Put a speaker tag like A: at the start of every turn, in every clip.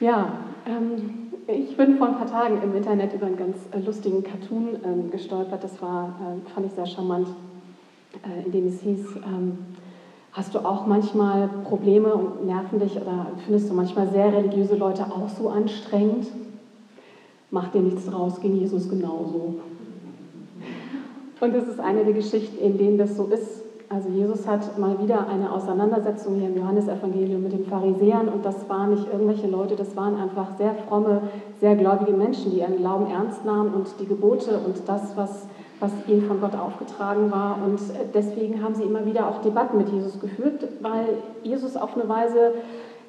A: Ja, ähm, ich bin vor ein paar Tagen im Internet über einen ganz äh, lustigen Cartoon ähm, gestolpert. Das war, äh, fand ich sehr charmant, äh, in dem es hieß, ähm, hast du auch manchmal Probleme und nerven dich oder findest du manchmal sehr religiöse Leute auch so anstrengend? Mach dir nichts draus, ging Jesus genauso. Und das ist eine der Geschichten, in denen das so ist. Also Jesus hat mal wieder eine Auseinandersetzung hier im Johannesevangelium mit den Pharisäern und das waren nicht irgendwelche Leute, das waren einfach sehr fromme, sehr gläubige Menschen, die ihren Glauben ernst nahmen und die Gebote und das, was, was ihnen von Gott aufgetragen war. Und deswegen haben sie immer wieder auch Debatten mit Jesus geführt, weil Jesus auf eine Weise,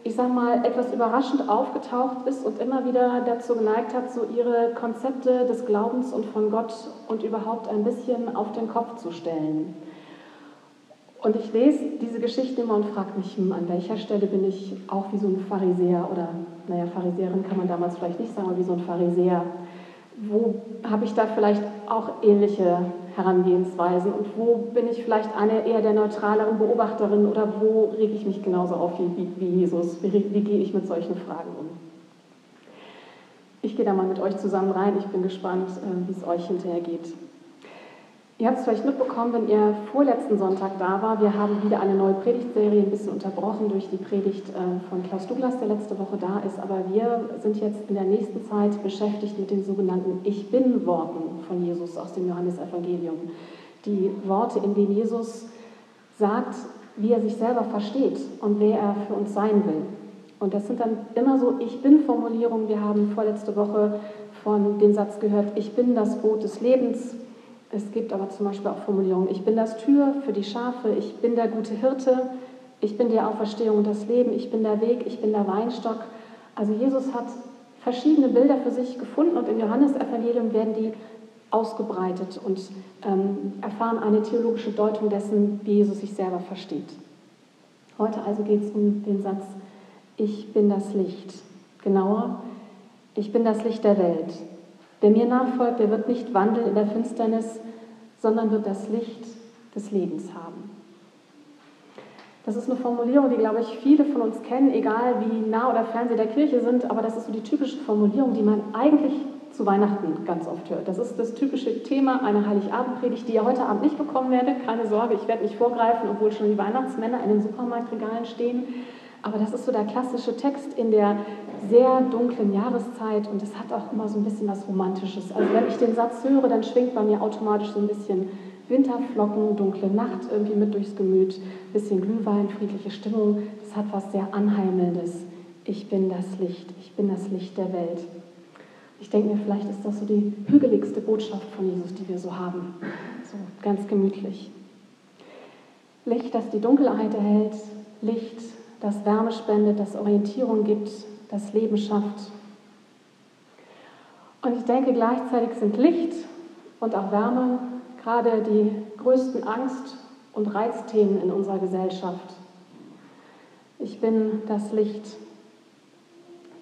A: ich sag mal, etwas überraschend aufgetaucht ist und immer wieder dazu geneigt hat, so ihre Konzepte des Glaubens und von Gott und überhaupt ein bisschen auf den Kopf zu stellen. Und ich lese diese Geschichte immer und frage mich, hm, an welcher Stelle bin ich auch wie so ein Pharisäer oder, naja, Pharisäerin kann man damals vielleicht nicht sagen, aber wie so ein Pharisäer. Wo habe ich da vielleicht auch ähnliche Herangehensweisen und wo bin ich vielleicht eine eher der neutraleren Beobachterin oder wo rege ich mich genauso auf wie, wie Jesus? Wie, wie gehe ich mit solchen Fragen um? Ich gehe da mal mit euch zusammen rein. Ich bin gespannt, äh, wie es euch hinterher geht. Ihr habt es vielleicht mitbekommen, wenn ihr vorletzten Sonntag da war. Wir haben wieder eine neue Predigtserie, ein bisschen unterbrochen durch die Predigt äh, von Klaus Douglas, der letzte Woche da ist. Aber wir sind jetzt in der nächsten Zeit beschäftigt mit den sogenannten Ich Bin-Worten von Jesus aus dem Johannesevangelium. Die Worte, in denen Jesus sagt, wie er sich selber versteht und wer er für uns sein will. Und das sind dann immer so Ich Bin-Formulierungen. Wir haben vorletzte Woche von dem Satz gehört, ich bin das Boot des Lebens. Es gibt aber zum Beispiel auch Formulierungen, ich bin das Tür für die Schafe, ich bin der gute Hirte, ich bin die Auferstehung und das Leben, ich bin der Weg, ich bin der Weinstock. Also Jesus hat verschiedene Bilder für sich gefunden und im Johannesevangelium werden die ausgebreitet und ähm, erfahren eine theologische Deutung dessen, wie Jesus sich selber versteht. Heute also geht es um den Satz, ich bin das Licht. Genauer, ich bin das Licht der Welt. Wer mir nachfolgt, der wird nicht wandeln in der Finsternis, sondern wird das Licht des Lebens haben. Das ist eine Formulierung, die, glaube ich, viele von uns kennen, egal wie nah oder fern sie der Kirche sind, aber das ist so die typische Formulierung, die man eigentlich zu Weihnachten ganz oft hört. Das ist das typische Thema einer Heiligabendpredigt, die ihr heute Abend nicht bekommen werdet. Keine Sorge, ich werde nicht vorgreifen, obwohl schon die Weihnachtsmänner in den Supermarktregalen stehen. Aber das ist so der klassische Text in der sehr dunklen Jahreszeit und es hat auch immer so ein bisschen was Romantisches. Also wenn ich den Satz höre, dann schwingt bei mir automatisch so ein bisschen Winterflocken, dunkle Nacht irgendwie mit durchs Gemüt, bisschen Glühwein, friedliche Stimmung. Das hat was sehr Anheimelndes. Ich bin das Licht, ich bin das Licht der Welt. Ich denke mir, vielleicht ist das so die hügeligste Botschaft von Jesus, die wir so haben. So ganz gemütlich. Licht, das die Dunkelheit erhält, Licht, das Wärme spendet, das Orientierung gibt, das Leben schafft. Und ich denke, gleichzeitig sind Licht und auch Wärme gerade die größten Angst- und Reizthemen in unserer Gesellschaft. Ich bin das Licht.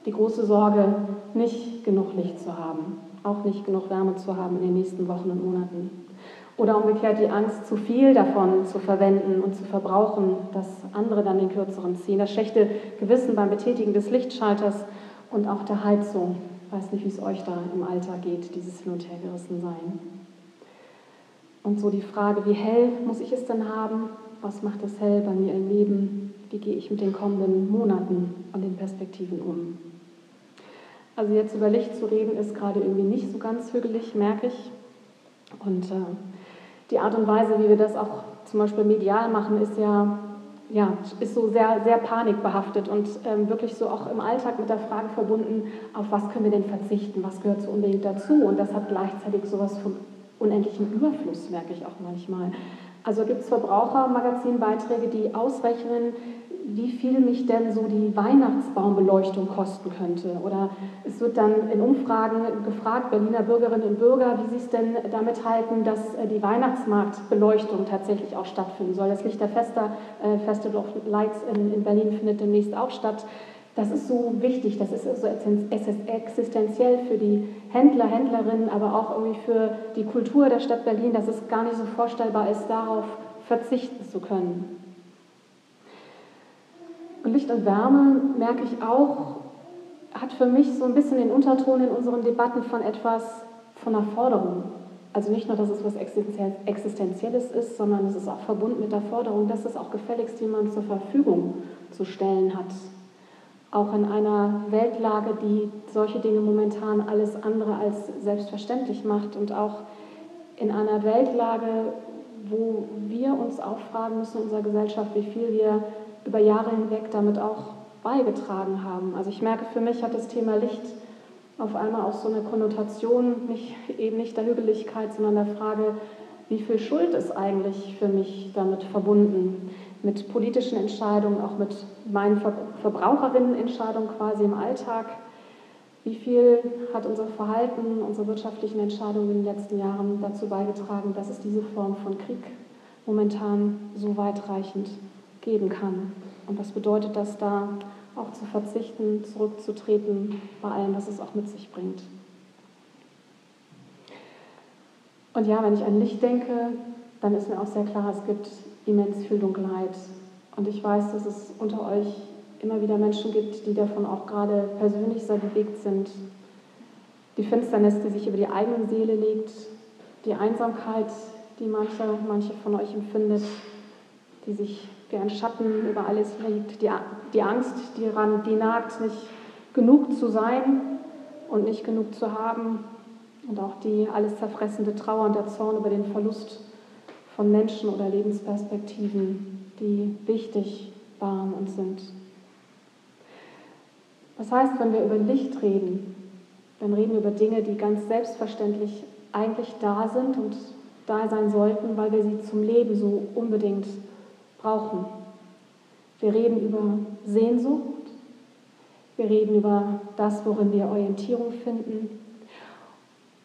A: Die große Sorge, nicht genug Licht zu haben, auch nicht genug Wärme zu haben in den nächsten Wochen und Monaten. Oder umgekehrt die Angst, zu viel davon zu verwenden und zu verbrauchen, dass andere dann den kürzeren ziehen. Das schlechte Gewissen beim Betätigen des Lichtschalters und auch der Heizung. Ich weiß nicht, wie es euch da im Alter geht, dieses Hin- und Hergerissen sein. Und so die Frage, wie hell muss ich es denn haben? Was macht es hell bei mir im Leben? Wie gehe ich mit den kommenden Monaten und den Perspektiven um? Also jetzt über Licht zu reden, ist gerade irgendwie nicht so ganz hügelig, merke ich. Und äh, die Art und Weise, wie wir das auch zum Beispiel medial machen, ist ja, ja ist so sehr, sehr panikbehaftet und ähm, wirklich so auch im Alltag mit der Frage verbunden, auf was können wir denn verzichten, was gehört so unbedingt dazu. Und das hat gleichzeitig sowas von unendlichem Überfluss, merke ich auch manchmal. Also gibt es Verbrauchermagazinbeiträge, die ausrechnen, wie viel mich denn so die Weihnachtsbaumbeleuchtung kosten könnte. Oder es wird dann in Umfragen gefragt, Berliner Bürgerinnen und Bürger, wie sie es denn damit halten, dass äh, die Weihnachtsmarktbeleuchtung tatsächlich auch stattfinden soll. Das Lichterfester äh, Festival of Lights in, in Berlin findet demnächst auch statt. Das ist so wichtig, das ist so existenziell für die Händler, Händlerinnen, aber auch irgendwie für die Kultur der Stadt Berlin, dass es gar nicht so vorstellbar ist, darauf verzichten zu können. Und Licht und Wärme merke ich auch, hat für mich so ein bisschen den Unterton in unseren Debatten von etwas von einer Forderung. Also nicht nur, dass es was Existenzielles ist, sondern es ist auch verbunden mit der Forderung, dass es auch gefälligst jemand zur Verfügung zu stellen hat. Auch in einer Weltlage, die solche Dinge momentan alles andere als selbstverständlich macht und auch in einer Weltlage, wo wir uns auch fragen müssen in unserer Gesellschaft, wie viel wir über Jahre hinweg damit auch beigetragen haben. Also ich merke, für mich hat das Thema Licht auf einmal auch so eine Konnotation, nicht, eben nicht der Hügeligkeit, sondern der Frage, wie viel Schuld ist eigentlich für mich damit verbunden? Mit politischen Entscheidungen, auch mit meinen Verbraucherinnenentscheidungen quasi im Alltag. Wie viel hat unser Verhalten, unsere wirtschaftlichen Entscheidungen in den letzten Jahren dazu beigetragen, dass es diese Form von Krieg momentan so weitreichend geben kann? Und was bedeutet das da auch zu verzichten, zurückzutreten bei allem, was es auch mit sich bringt? Und ja, wenn ich an Licht denke, dann ist mir auch sehr klar, es gibt immens viel Dunkelheit. Und ich weiß, dass es unter euch immer wieder Menschen gibt, die davon auch gerade persönlich sehr bewegt sind. Die Finsternis, die sich über die eigene Seele legt, die Einsamkeit, die manche, manche von euch empfindet, die sich wie ein Schatten über alles liegt, die, die Angst, die, ran, die nagt, nicht genug zu sein und nicht genug zu haben und auch die alles zerfressende Trauer und der Zorn über den Verlust von Menschen oder Lebensperspektiven, die wichtig waren und sind. Das heißt, wenn wir über Licht reden, dann reden wir über Dinge, die ganz selbstverständlich eigentlich da sind und da sein sollten, weil wir sie zum Leben so unbedingt brauchen. Wir reden über Sehnsucht, wir reden über das, worin wir Orientierung finden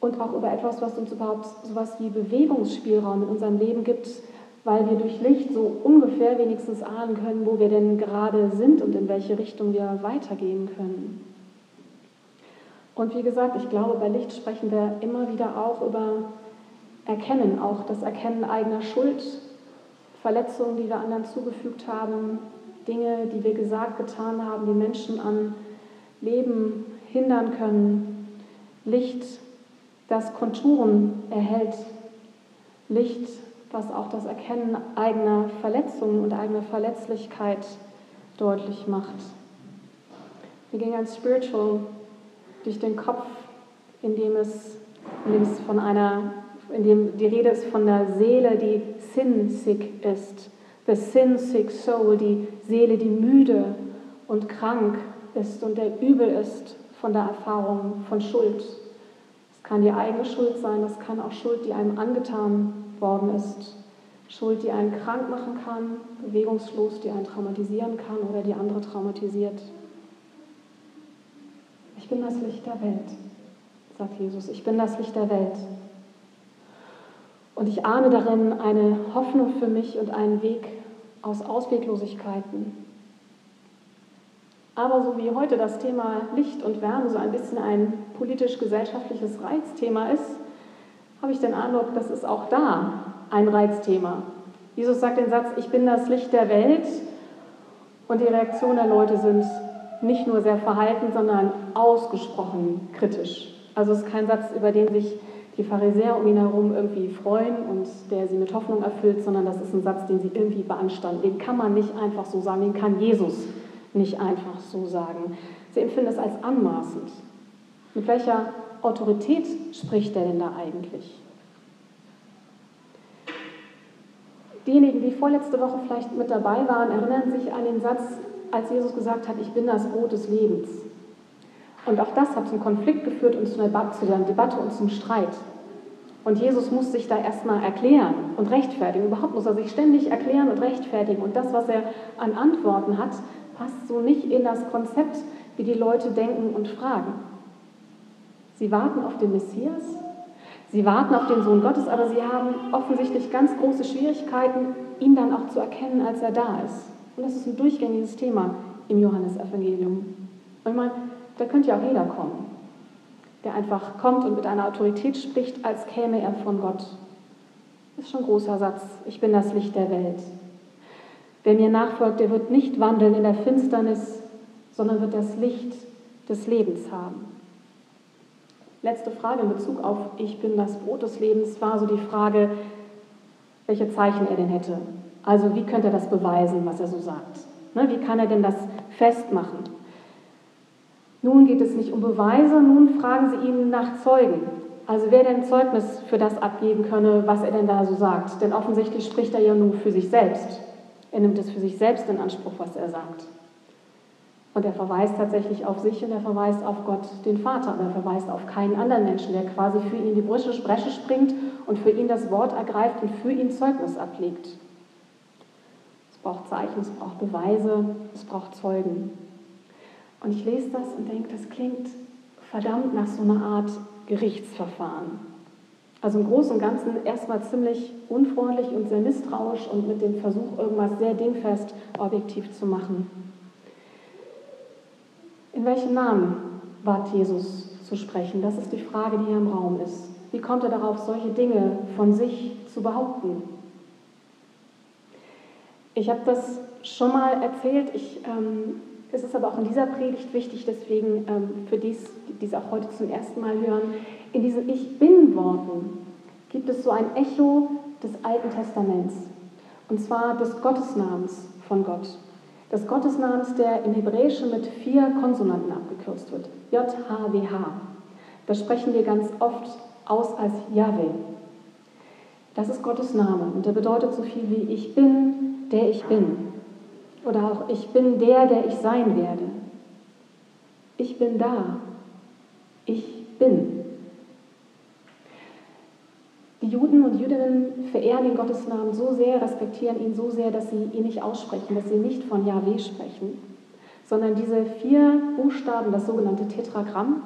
A: und auch über etwas, was uns überhaupt so etwas wie Bewegungsspielraum in unserem Leben gibt, weil wir durch Licht so ungefähr wenigstens ahnen können, wo wir denn gerade sind und in welche Richtung wir weitergehen können. Und wie gesagt, ich glaube, bei Licht sprechen wir immer wieder auch über Erkennen, auch das Erkennen eigener Schuld, Verletzungen, die wir anderen zugefügt haben, Dinge, die wir gesagt, getan haben, die Menschen an Leben hindern können. Licht, das Konturen erhält. Licht, was auch das Erkennen eigener Verletzungen und eigener Verletzlichkeit deutlich macht. Mir ging ein Spiritual durch den Kopf, in dem es, in dem es von einer in dem die Rede ist von der Seele, die sin-sick ist. The sin-sick soul, die Seele, die müde und krank ist und der übel ist von der Erfahrung von Schuld. Es kann die eigene Schuld sein, es kann auch Schuld, die einem angetan worden ist. Schuld, die einen krank machen kann, bewegungslos, die einen traumatisieren kann oder die andere traumatisiert. Ich bin das Licht der Welt, sagt Jesus. Ich bin das Licht der Welt. Und ich ahne darin eine Hoffnung für mich und einen Weg aus Ausweglosigkeiten. Aber so wie heute das Thema Licht und Wärme so ein bisschen ein politisch-gesellschaftliches Reizthema ist, habe ich den Eindruck, das ist auch da ein Reizthema. Jesus sagt den Satz, ich bin das Licht der Welt und die Reaktionen der Leute sind nicht nur sehr verhalten, sondern ausgesprochen kritisch. Also es ist kein Satz, über den sich die Pharisäer um ihn herum irgendwie freuen und der sie mit Hoffnung erfüllt, sondern das ist ein Satz, den sie irgendwie beanstanden. Den kann man nicht einfach so sagen, den kann Jesus nicht einfach so sagen. Sie empfinden es als anmaßend. Mit welcher Autorität spricht er denn da eigentlich? Diejenigen, die vorletzte Woche vielleicht mit dabei waren, erinnern sich an den Satz, als Jesus gesagt hat, ich bin das Brot des Lebens. Und auch das hat zum Konflikt geführt und zu einer Debatte und zum Streit. Und Jesus muss sich da erstmal erklären und rechtfertigen. Überhaupt muss er sich ständig erklären und rechtfertigen. Und das, was er an Antworten hat, passt so nicht in das Konzept, wie die Leute denken und fragen. Sie warten auf den Messias, sie warten auf den Sohn Gottes, aber sie haben offensichtlich ganz große Schwierigkeiten, ihn dann auch zu erkennen, als er da ist. Und das ist ein durchgängiges Thema im Johannesevangelium. Und ich meine, da könnte ja auch jeder kommen, der einfach kommt und mit einer Autorität spricht, als käme er von Gott. Ist schon ein großer Satz. Ich bin das Licht der Welt. Wer mir nachfolgt, der wird nicht wandeln in der Finsternis, sondern wird das Licht des Lebens haben. Letzte Frage in Bezug auf Ich bin das Brot des Lebens war so die Frage, welche Zeichen er denn hätte. Also wie könnte er das beweisen, was er so sagt? Ne, wie kann er denn das festmachen? Nun geht es nicht um Beweise, nun fragen sie ihn nach Zeugen. Also wer denn Zeugnis für das abgeben könne, was er denn da so sagt. Denn offensichtlich spricht er ja nur für sich selbst. Er nimmt es für sich selbst in Anspruch, was er sagt. Und er verweist tatsächlich auf sich und er verweist auf Gott, den Vater. Und er verweist auf keinen anderen Menschen, der quasi für ihn die Bresche springt und für ihn das Wort ergreift und für ihn Zeugnis ablegt. Es braucht Zeichen, es braucht Beweise, es braucht Zeugen. Und ich lese das und denke, das klingt verdammt nach so einer Art Gerichtsverfahren. Also im Großen und Ganzen erstmal ziemlich unfreundlich und sehr misstrauisch und mit dem Versuch, irgendwas sehr dingfest objektiv zu machen. In welchem Namen wagt Jesus zu sprechen? Das ist die Frage, die hier im Raum ist. Wie kommt er darauf, solche Dinge von sich zu behaupten? Ich habe das schon mal erzählt. Ich ähm, es ist aber auch in dieser Predigt wichtig, deswegen ähm, für dies, die es auch heute zum ersten Mal hören, in diesen Ich Bin-Worten gibt es so ein Echo des Alten Testaments, und zwar des Gottesnamens von Gott. Des Gottesnamens, der im Hebräischen mit vier Konsonanten abgekürzt wird. J-H-W-H. Das sprechen wir ganz oft aus als Yahweh. Das ist Gottes Name und der bedeutet so viel wie Ich bin, der ich bin. Oder auch, ich bin der, der ich sein werde. Ich bin da. Ich bin. Die Juden und Jüdinnen verehren den Gottesnamen so sehr, respektieren ihn so sehr, dass sie ihn nicht aussprechen, dass sie nicht von Yahweh sprechen, sondern diese vier Buchstaben, das sogenannte Tetragramm,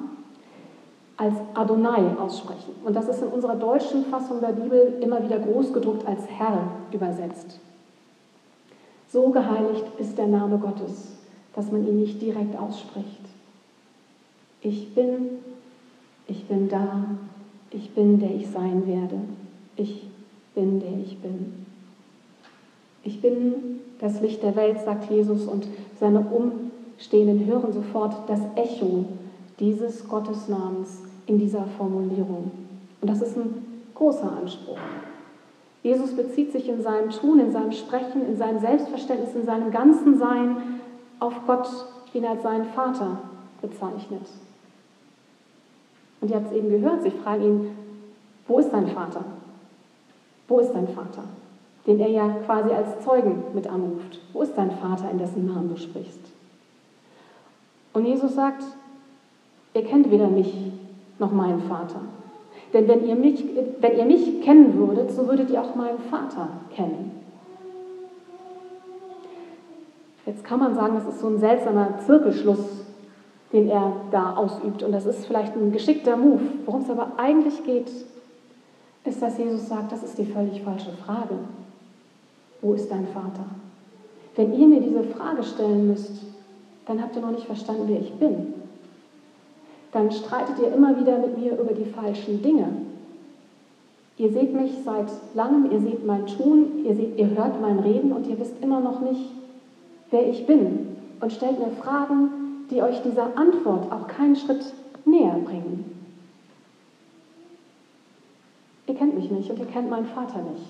A: als Adonai aussprechen. Und das ist in unserer deutschen Fassung der Bibel immer wieder groß gedruckt als Herr übersetzt. So geheiligt ist der Name Gottes, dass man ihn nicht direkt ausspricht. Ich bin, ich bin da, ich bin, der ich sein werde. Ich bin, der ich bin. Ich bin das Licht der Welt, sagt Jesus, und seine Umstehenden hören sofort das Echo dieses Gottesnamens in dieser Formulierung. Und das ist ein großer Anspruch. Jesus bezieht sich in seinem Tun, in seinem Sprechen, in seinem Selbstverständnis, in seinem ganzen Sein auf Gott, den er als seinen Vater bezeichnet. Und ihr habt es eben gehört, sie fragen ihn, wo ist dein Vater? Wo ist dein Vater? Den er ja quasi als Zeugen mit anruft. Wo ist dein Vater, in dessen Namen du sprichst? Und Jesus sagt, ihr kennt weder mich noch meinen Vater. Denn wenn ihr, mich, wenn ihr mich kennen würdet, so würdet ihr auch meinen Vater kennen. Jetzt kann man sagen, das ist so ein seltsamer Zirkelschluss, den er da ausübt. Und das ist vielleicht ein geschickter Move. Worum es aber eigentlich geht, ist, dass Jesus sagt, das ist die völlig falsche Frage. Wo ist dein Vater? Wenn ihr mir diese Frage stellen müsst, dann habt ihr noch nicht verstanden, wer ich bin dann streitet ihr immer wieder mit mir über die falschen Dinge. Ihr seht mich seit langem, ihr seht mein Tun, ihr, seht, ihr hört mein Reden und ihr wisst immer noch nicht, wer ich bin und stellt mir Fragen, die euch dieser Antwort auch keinen Schritt näher bringen. Ihr kennt mich nicht und ihr kennt meinen Vater nicht.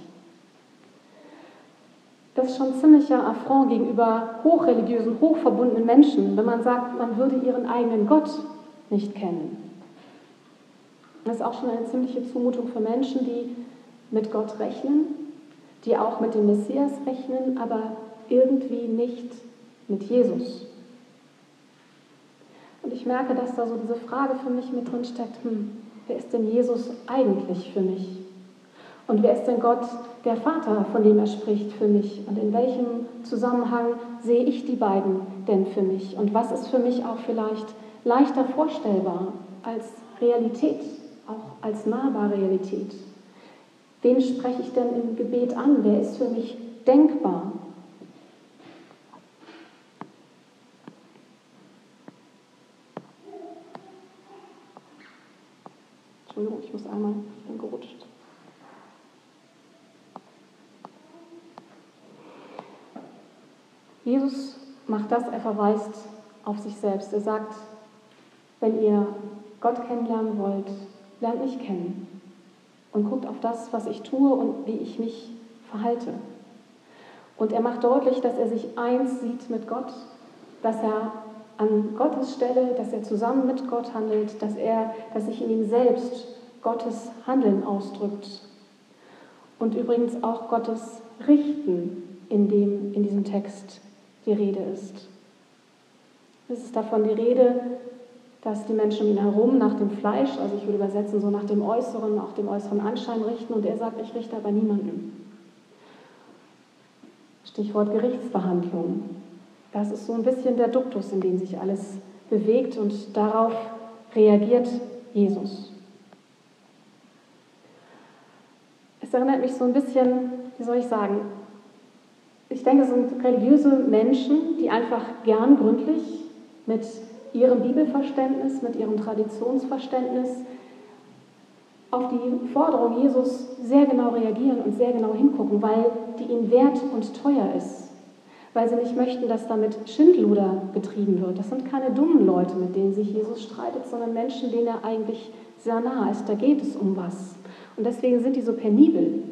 A: Das ist schon ziemlicher Affront gegenüber hochreligiösen, hochverbundenen Menschen, wenn man sagt, man würde ihren eigenen Gott nicht kennen. Das ist auch schon eine ziemliche Zumutung für Menschen, die mit Gott rechnen, die auch mit dem Messias rechnen, aber irgendwie nicht mit Jesus. Und ich merke, dass da so diese Frage für mich mit drin steckt, hm, wer ist denn Jesus eigentlich für mich? Und wer ist denn Gott, der Vater, von dem er spricht, für mich? Und in welchem Zusammenhang sehe ich die beiden denn für mich? Und was ist für mich auch vielleicht leichter vorstellbar als Realität, auch als nahbare Realität. Wen spreche ich denn im Gebet an? Wer ist für mich denkbar? Entschuldigung, ich muss einmal, ich bin gerutscht. Jesus macht das, er verweist auf sich selbst. Er sagt, wenn ihr Gott kennenlernen wollt, lernt mich kennen und guckt auf das, was ich tue und wie ich mich verhalte. Und er macht deutlich, dass er sich eins sieht mit Gott, dass er an Gottes Stelle, dass er zusammen mit Gott handelt, dass er, dass sich in ihm selbst Gottes Handeln ausdrückt. Und übrigens auch Gottes Richten, in dem in diesem Text die Rede ist. Es ist davon die Rede, dass die Menschen um ihn herum nach dem Fleisch, also ich würde übersetzen, so nach dem Äußeren, auch dem äußeren Anschein richten. Und er sagt, ich richte aber niemanden. Stichwort Gerichtsverhandlung. Das ist so ein bisschen der Duktus, in dem sich alles bewegt und darauf reagiert Jesus. Es erinnert mich so ein bisschen, wie soll ich sagen, ich denke, es sind religiöse Menschen, die einfach gern gründlich mit ihrem Bibelverständnis, mit ihrem Traditionsverständnis auf die Forderung Jesus sehr genau reagieren und sehr genau hingucken, weil die ihnen wert und teuer ist. Weil sie nicht möchten, dass damit Schindluder getrieben wird. Das sind keine dummen Leute, mit denen sich Jesus streitet, sondern Menschen, denen er eigentlich sehr nahe ist. Da geht es um was. Und deswegen sind die so penibel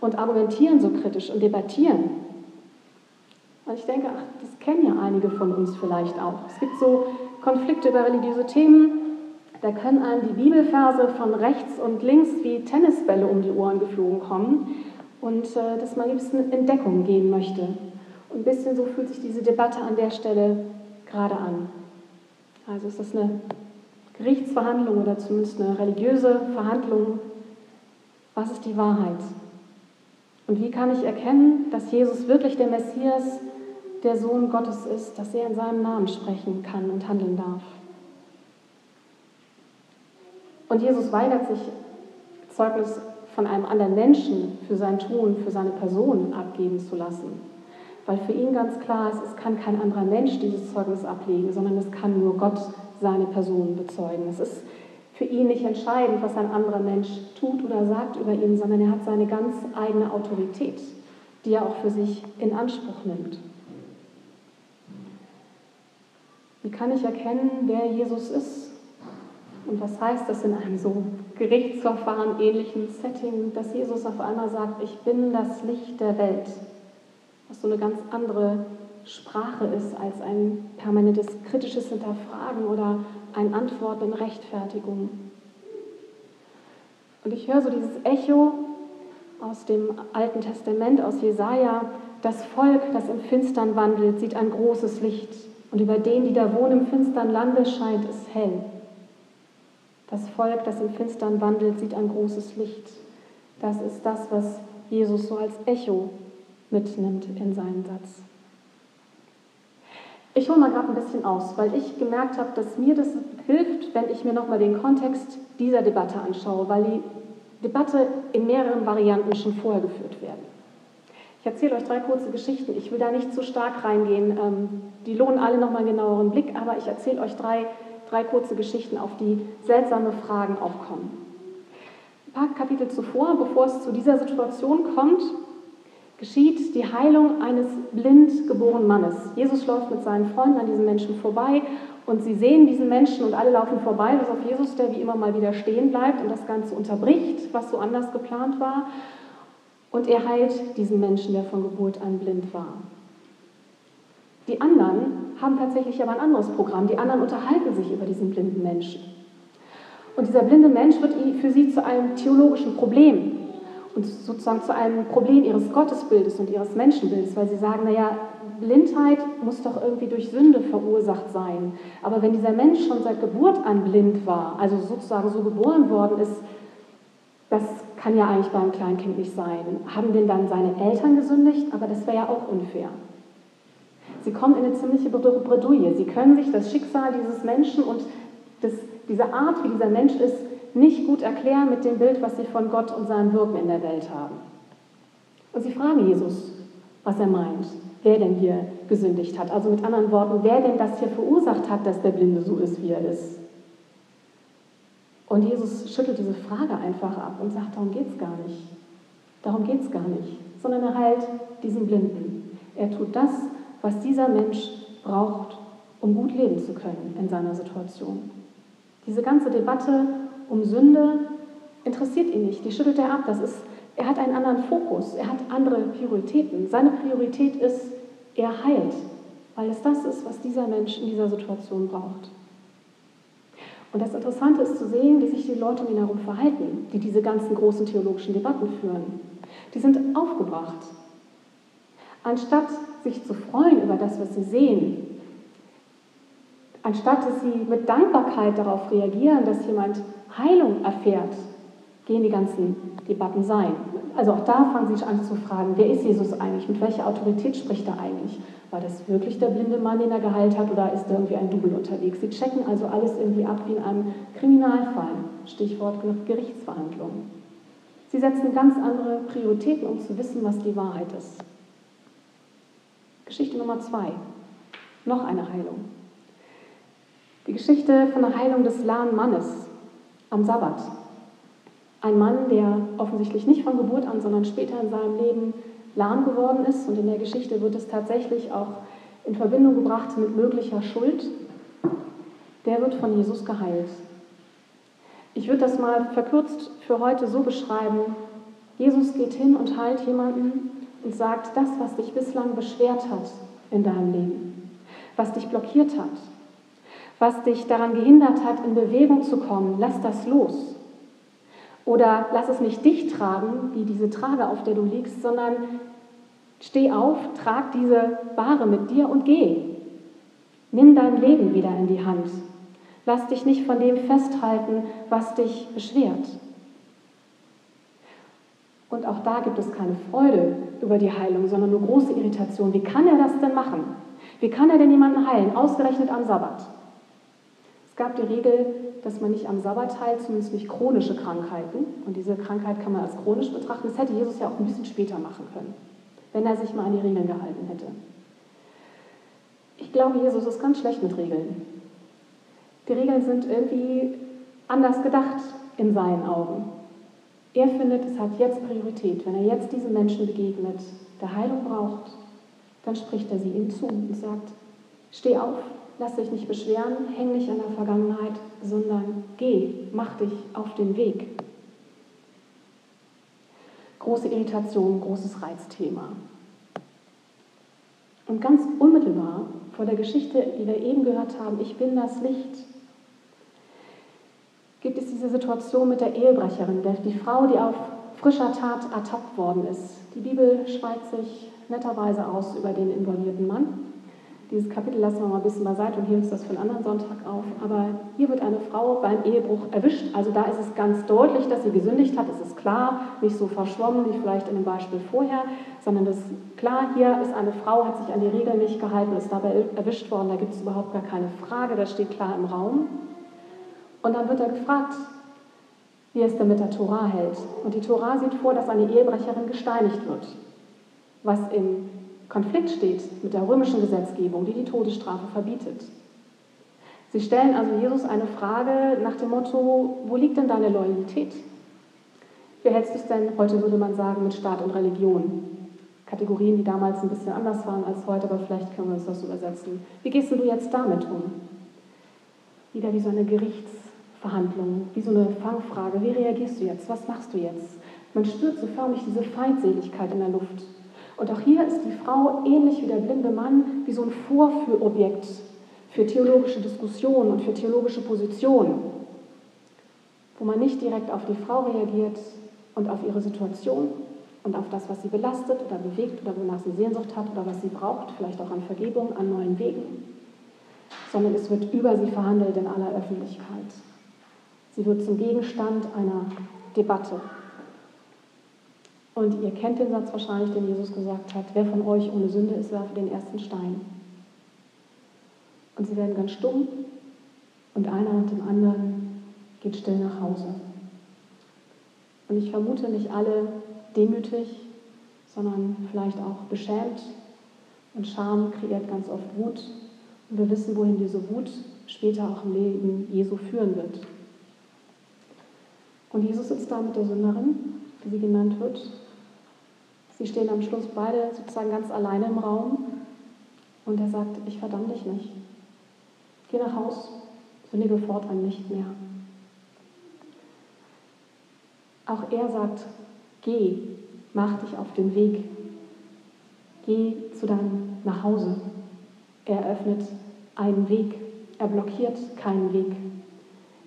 A: und argumentieren so kritisch und debattieren. Und ich denke, ach, das kennen ja einige von uns vielleicht auch. Es gibt so Konflikte über religiöse Themen, da können einem die Bibelverse von rechts und links wie Tennisbälle um die Ohren geflogen kommen und äh, dass man liebsten in Deckung gehen möchte. Und ein bisschen so fühlt sich diese Debatte an der Stelle gerade an. Also ist das eine Gerichtsverhandlung oder zumindest eine religiöse Verhandlung. Was ist die Wahrheit? Und wie kann ich erkennen, dass Jesus wirklich der Messias, der Sohn Gottes ist, dass er in seinem Namen sprechen kann und handeln darf? Und Jesus weigert sich, Zeugnis von einem anderen Menschen für sein Tun, für seine Person abgeben zu lassen. Weil für ihn ganz klar ist, es kann kein anderer Mensch dieses Zeugnis ablegen, sondern es kann nur Gott seine Person bezeugen. Es ist für ihn nicht entscheidend, was ein anderer Mensch tut oder sagt über ihn, sondern er hat seine ganz eigene Autorität, die er auch für sich in Anspruch nimmt. Wie kann ich erkennen, wer Jesus ist? Und was heißt das in einem so Gerichtsverfahren ähnlichen Setting, dass Jesus auf einmal sagt, ich bin das Licht der Welt, was so eine ganz andere Sprache ist als ein permanentes kritisches Hinterfragen oder ein Antworten in Rechtfertigung. Und ich höre so dieses Echo aus dem Alten Testament, aus Jesaja, das Volk, das im Finstern wandelt, sieht ein großes Licht und über den, die da wohnen im finstern Lande, scheint es hell. Das Volk, das im Finstern wandelt, sieht ein großes Licht. Das ist das, was Jesus so als Echo mitnimmt in seinen Satz. Ich hole mal gerade ein bisschen aus, weil ich gemerkt habe, dass mir das hilft, wenn ich mir nochmal den Kontext dieser Debatte anschaue, weil die Debatte in mehreren Varianten schon vorher geführt werden. Ich erzähle euch drei kurze Geschichten. Ich will da nicht zu stark reingehen. Ähm, die lohnen alle nochmal einen genaueren Blick, aber ich erzähle euch drei drei kurze Geschichten, auf die seltsame Fragen aufkommen. Ein paar Kapitel zuvor, bevor es zu dieser Situation kommt, geschieht die Heilung eines blind geborenen Mannes. Jesus läuft mit seinen Freunden an diesen Menschen vorbei und sie sehen diesen Menschen und alle laufen vorbei, bis auf Jesus, der wie immer mal wieder stehen bleibt und das Ganze unterbricht, was so anders geplant war. Und er heilt diesen Menschen, der von Geburt an blind war. Die anderen haben tatsächlich aber ein anderes Programm. Die anderen unterhalten sich über diesen blinden Menschen. Und dieser blinde Mensch wird für sie zu einem theologischen Problem und sozusagen zu einem Problem ihres Gottesbildes und ihres Menschenbildes, weil sie sagen, naja, Blindheit muss doch irgendwie durch Sünde verursacht sein. Aber wenn dieser Mensch schon seit Geburt an blind war, also sozusagen so geboren worden ist, das kann ja eigentlich beim Kleinkind nicht sein. Haben denn dann seine Eltern gesündigt? Aber das wäre ja auch unfair. Sie kommen in eine ziemliche Bredouille. Sie können sich das Schicksal dieses Menschen und das, diese Art, wie dieser Mensch ist, nicht gut erklären mit dem Bild, was sie von Gott und seinem Wirken in der Welt haben. Und sie fragen Jesus, was er meint, wer denn hier gesündigt hat. Also mit anderen Worten, wer denn das hier verursacht hat, dass der Blinde so ist, wie er ist. Und Jesus schüttelt diese Frage einfach ab und sagt, darum geht es gar nicht. Darum geht es gar nicht, sondern er heilt diesen Blinden. Er tut das, was dieser Mensch braucht, um gut leben zu können in seiner Situation. Diese ganze Debatte um Sünde interessiert ihn nicht. Die schüttelt er ab. Das ist, er hat einen anderen Fokus. Er hat andere Prioritäten. Seine Priorität ist, er heilt, weil es das ist, was dieser Mensch in dieser Situation braucht. Und das Interessante ist zu sehen, wie sich die Leute um ihn herum verhalten, die diese ganzen großen theologischen Debatten führen. Die sind aufgebracht. Anstatt sich zu freuen über das, was sie sehen, anstatt dass sie mit Dankbarkeit darauf reagieren, dass jemand Heilung erfährt, gehen die ganzen Debatten sein. Also auch da fangen sie an zu fragen, wer ist Jesus eigentlich? Mit welcher Autorität spricht er eigentlich? War das wirklich der blinde Mann, den er geheilt hat, oder ist da irgendwie ein Double unterwegs? Sie checken also alles irgendwie ab wie in einem Kriminalfall. Stichwort Gerichtsverhandlung. Sie setzen ganz andere Prioritäten, um zu wissen, was die Wahrheit ist. Geschichte Nummer zwei. Noch eine Heilung. Die Geschichte von der Heilung des lahmen Mannes am Sabbat. Ein Mann, der offensichtlich nicht von Geburt an, sondern später in seinem Leben lahm geworden ist. Und in der Geschichte wird es tatsächlich auch in Verbindung gebracht mit möglicher Schuld. Der wird von Jesus geheilt. Ich würde das mal verkürzt für heute so beschreiben. Jesus geht hin und heilt jemanden und sagt, das, was dich bislang beschwert hat in deinem Leben, was dich blockiert hat, was dich daran gehindert hat, in Bewegung zu kommen, lass das los. Oder lass es nicht dich tragen, wie diese Trage, auf der du liegst, sondern steh auf, trag diese Ware mit dir und geh. Nimm dein Leben wieder in die Hand. Lass dich nicht von dem festhalten, was dich beschwert. Und auch da gibt es keine Freude über die Heilung, sondern nur große Irritation. Wie kann er das denn machen? Wie kann er denn jemanden heilen, ausgerechnet am Sabbat? Gab die Regel, dass man nicht am Sabbat heilt, zumindest nicht chronische Krankheiten. Und diese Krankheit kann man als chronisch betrachten. Das hätte Jesus ja auch ein bisschen später machen können, wenn er sich mal an die Regeln gehalten hätte. Ich glaube, Jesus ist ganz schlecht mit Regeln. Die Regeln sind irgendwie anders gedacht in seinen Augen. Er findet, es hat jetzt Priorität. Wenn er jetzt diesen Menschen begegnet, der Heilung braucht, dann spricht er sie ihm zu und sagt, steh auf, Lass dich nicht beschweren, häng nicht an der Vergangenheit, sondern geh, mach dich auf den Weg. Große Irritation, großes Reizthema. Und ganz unmittelbar vor der Geschichte, die wir eben gehört haben, ich bin das Licht, gibt es diese Situation mit der Ehebrecherin, die Frau, die auf frischer Tat ertappt worden ist. Die Bibel schweigt sich netterweise aus über den involvierten Mann. Dieses Kapitel lassen wir mal ein bisschen beiseite und heben uns das für einen anderen Sonntag auf. Aber hier wird eine Frau beim Ehebruch erwischt. Also da ist es ganz deutlich, dass sie gesündigt hat. Es ist klar, nicht so verschwommen wie vielleicht in dem Beispiel vorher, sondern es ist klar, hier ist eine Frau, hat sich an die Regeln nicht gehalten, ist dabei erwischt worden. Da gibt es überhaupt gar keine Frage, das steht klar im Raum. Und dann wird er gefragt, wie es denn mit der Tora hält. Und die Tora sieht vor, dass eine Ehebrecherin gesteinigt wird, was im Konflikt steht mit der römischen Gesetzgebung, die die Todesstrafe verbietet. Sie stellen also Jesus eine Frage nach dem Motto, wo liegt denn deine Loyalität? Wie hältst du es denn, heute würde man sagen, mit Staat und Religion? Kategorien, die damals ein bisschen anders waren als heute, aber vielleicht können wir uns das übersetzen. Wie gehst du jetzt damit um? Wieder wie so eine Gerichtsverhandlung, wie so eine Fangfrage. Wie reagierst du jetzt? Was machst du jetzt? Man spürt so förmlich diese Feindseligkeit in der Luft. Und auch hier ist die Frau ähnlich wie der blinde Mann wie so ein Vorführobjekt für theologische Diskussionen und für theologische Positionen, wo man nicht direkt auf die Frau reagiert und auf ihre Situation und auf das, was sie belastet oder bewegt oder wonach sie Sehnsucht hat oder was sie braucht, vielleicht auch an Vergebung, an neuen Wegen, sondern es wird über sie verhandelt in aller Öffentlichkeit. Sie wird zum Gegenstand einer Debatte. Und ihr kennt den Satz wahrscheinlich, den Jesus gesagt hat, wer von euch ohne Sünde ist, werfe den ersten Stein. Und sie werden ganz stumm und einer nach dem anderen geht still nach Hause. Und ich vermute nicht alle demütig, sondern vielleicht auch beschämt. Und Scham kreiert ganz oft Wut. Und wir wissen, wohin diese Wut später auch im Leben Jesu führen wird. Und Jesus sitzt da mit der Sünderin, wie sie genannt wird, Sie stehen am Schluss beide sozusagen ganz alleine im Raum und er sagt, ich verdamme dich nicht. Geh nach Haus, sündige fortan nicht mehr. Auch er sagt, geh, mach dich auf den Weg, geh zu deinem Nachhause. Er öffnet einen Weg, er blockiert keinen Weg.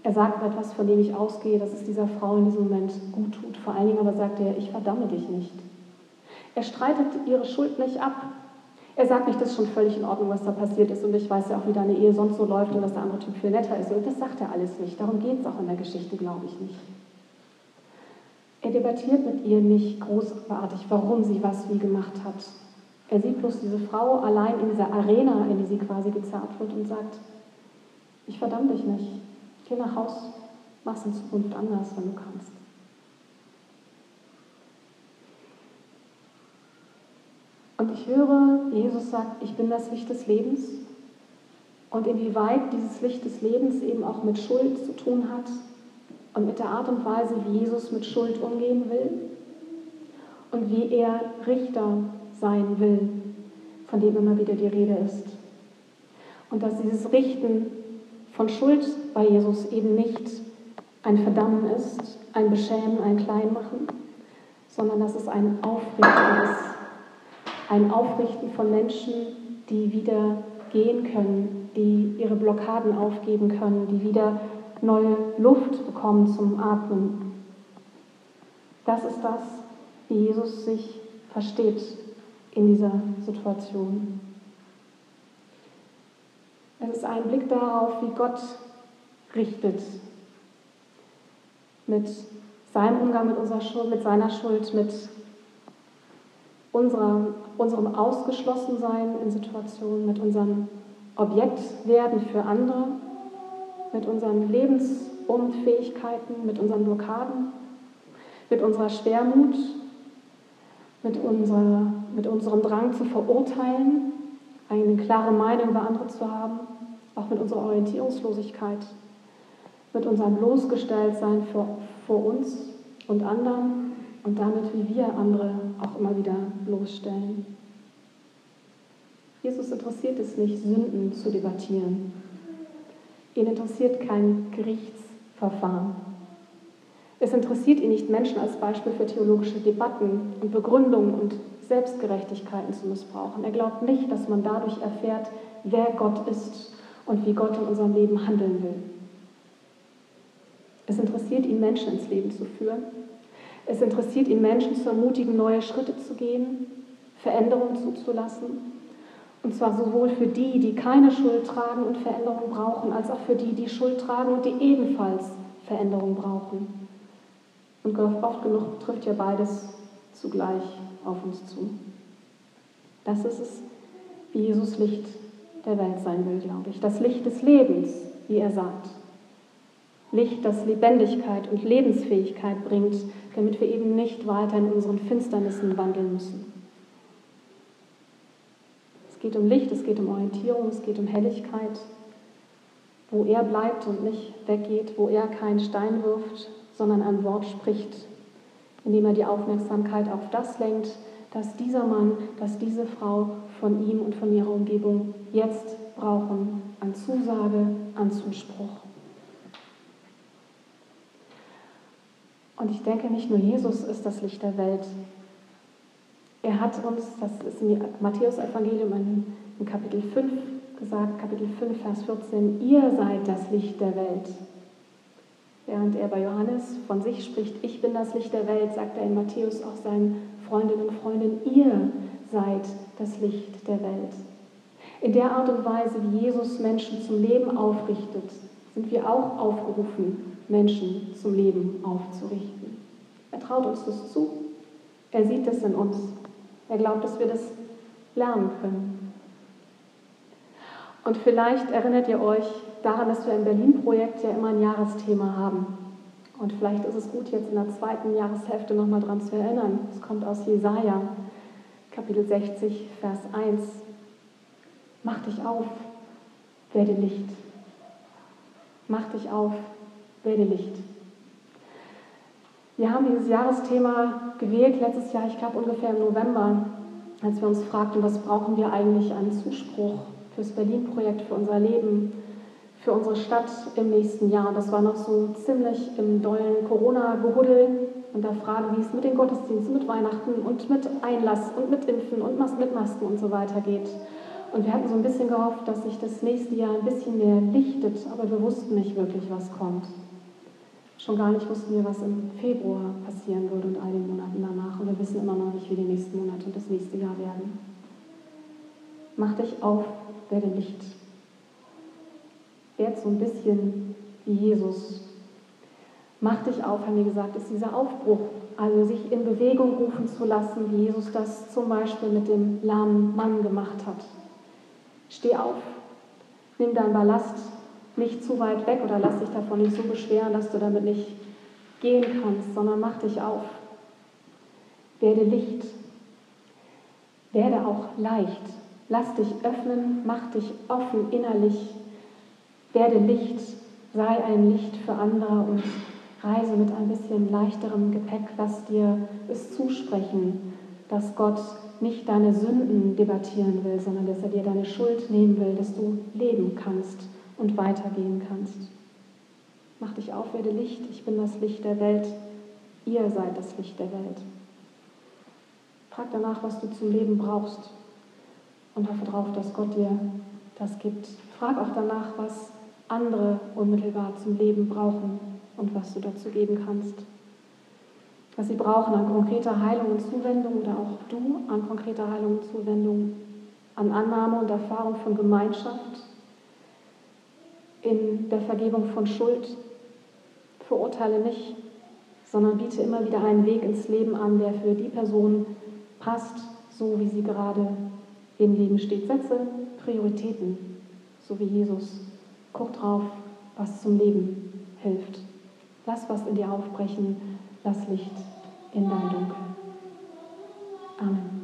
A: Er sagt etwas, von dem ich ausgehe, dass es dieser Frau in diesem Moment gut tut. Vor allen Dingen aber sagt er, ich verdamme dich nicht. Er streitet ihre Schuld nicht ab. Er sagt nicht, das ist schon völlig in Ordnung, was da passiert ist und ich weiß ja auch, wie deine Ehe sonst so läuft und dass der andere Typ viel netter ist. Und das sagt er alles nicht. Darum geht es auch in der Geschichte, glaube ich nicht. Er debattiert mit ihr nicht großartig, warum sie was wie gemacht hat. Er sieht bloß diese Frau allein in dieser Arena, in die sie quasi gezerrt wird und sagt, ich verdamme dich nicht. Geh nach Haus, mach's in Zukunft anders, wenn du kannst. Und ich höre, Jesus sagt, ich bin das Licht des Lebens. Und inwieweit dieses Licht des Lebens eben auch mit Schuld zu tun hat und mit der Art und Weise, wie Jesus mit Schuld umgehen will und wie er Richter sein will, von dem immer wieder die Rede ist. Und dass dieses Richten von Schuld bei Jesus eben nicht ein Verdammen ist, ein Beschämen, ein Kleinmachen, sondern dass es ein Aufrichten ist. Ein Aufrichten von Menschen, die wieder gehen können, die ihre Blockaden aufgeben können, die wieder neue Luft bekommen zum Atmen. Das ist das, wie Jesus sich versteht in dieser Situation. Es ist ein Blick darauf, wie Gott richtet. Mit seinem Umgang mit unserer Schuld, mit seiner Schuld, mit unserer, unserem Ausgeschlossensein in Situationen, mit unserem Objektwerden für andere, mit unseren Lebensunfähigkeiten, mit unseren Blockaden, mit unserer Schwermut, mit, unserer, mit unserem Drang zu verurteilen, eine klare Meinung über andere zu haben, auch mit unserer Orientierungslosigkeit, mit unserem Bloßgestelltsein vor, vor uns und anderen und damit, wie wir andere auch immer wieder bloßstellen. Jesus interessiert es nicht, Sünden zu debattieren. Ihn interessiert kein Gerichtsverfahren. Es interessiert ihn nicht, Menschen als Beispiel für theologische Debatten und Begründungen und Selbstgerechtigkeiten zu missbrauchen. Er glaubt nicht, dass man dadurch erfährt, wer Gott ist und wie Gott in unserem Leben handeln will. Es interessiert ihn, Menschen ins Leben zu führen. Es interessiert ihn, Menschen zu ermutigen, neue Schritte zu gehen, Veränderungen zuzulassen. Und zwar sowohl für die, die keine Schuld tragen und Veränderung brauchen, als auch für die, die Schuld tragen und die ebenfalls Veränderung brauchen. Und oft genug trifft ja beides zugleich auf uns zu. Das ist es, wie Jesus Licht der Welt sein will, glaube ich. Das Licht des Lebens, wie er sagt. Licht, das Lebendigkeit und Lebensfähigkeit bringt, damit wir eben nicht weiter in unseren Finsternissen wandeln müssen. Es geht um Licht, es geht um Orientierung, es geht um Helligkeit, wo er bleibt und nicht weggeht, wo er keinen Stein wirft, sondern ein Wort spricht, indem er die Aufmerksamkeit auf das lenkt, dass dieser Mann, dass diese Frau von ihm und von ihrer Umgebung jetzt brauchen an Zusage, an Zuspruch. Und ich denke, nicht nur Jesus ist das Licht der Welt. Er hat uns, das ist im Matthäus-Evangelium in Kapitel 5 gesagt, Kapitel 5, Vers 14, ihr seid das Licht der Welt. Während er bei Johannes von sich spricht, ich bin das Licht der Welt, sagt er in Matthäus auch seinen Freundinnen und Freunden, ihr seid das Licht der Welt. In der Art und Weise, wie Jesus Menschen zum Leben aufrichtet, sind wir auch aufgerufen, Menschen zum Leben aufzurichten. Er traut uns das zu. Er sieht das in uns. Er glaubt, dass wir das lernen können. Und vielleicht erinnert ihr euch daran, dass wir im Berlin-Projekt ja immer ein Jahresthema haben. Und vielleicht ist es gut, jetzt in der zweiten Jahreshälfte nochmal dran zu erinnern. Es kommt aus Jesaja, Kapitel 60, Vers 1. Mach dich auf, werde Licht. Mach dich auf, werde Licht. Wir haben dieses Jahresthema gewählt letztes Jahr, ich glaube ungefähr im November, als wir uns fragten, was brauchen wir eigentlich an Zuspruch fürs Berlin-Projekt, für unser Leben für unsere Stadt im nächsten Jahr. Und das war noch so ziemlich im dollen Corona-Gehuddel und der Frage, wie es mit den Gottesdiensten, mit Weihnachten und mit Einlass und mit Impfen und mit Masken und so weiter geht. Und wir hatten so ein bisschen gehofft, dass sich das nächste Jahr ein bisschen mehr lichtet, aber wir wussten nicht wirklich, was kommt. Schon gar nicht wussten wir, was im Februar passieren würde und all den Monaten danach. Und wir wissen immer noch nicht, wie die nächsten Monate und das nächste Jahr werden. Mach dich auf, werde Licht. Werd so ein bisschen wie Jesus. Mach dich auf, haben wir gesagt, ist dieser Aufbruch. Also sich in Bewegung rufen zu lassen, wie Jesus das zum Beispiel mit dem lahmen Mann gemacht hat. Steh auf, nimm deinen Ballast nicht zu weit weg oder lass dich davon nicht so beschweren, dass du damit nicht gehen kannst, sondern mach dich auf. Werde Licht. Werde auch leicht. Lass dich öffnen, mach dich offen innerlich. Werde Licht, sei ein Licht für andere und reise mit ein bisschen leichterem Gepäck. Lass dir es zusprechen, dass Gott nicht deine Sünden debattieren will, sondern dass er dir deine Schuld nehmen will, dass du leben kannst und weitergehen kannst. Mach dich auf, werde Licht. Ich bin das Licht der Welt. Ihr seid das Licht der Welt. Frag danach, was du zum Leben brauchst und hoffe darauf, dass Gott dir das gibt. Frag auch danach, was andere unmittelbar zum Leben brauchen und was du dazu geben kannst. Was sie brauchen an konkreter Heilung und Zuwendung oder auch du an konkreter Heilung und Zuwendung, an Annahme und Erfahrung von Gemeinschaft, in der Vergebung von Schuld. Verurteile nicht, sondern biete immer wieder einen Weg ins Leben an, der für die Person passt, so wie sie gerade im Leben steht. Setze Prioritäten, so wie Jesus. Guck drauf, was zum Leben hilft. Lass was in dir aufbrechen, lass Licht in dein Dunkel. Amen.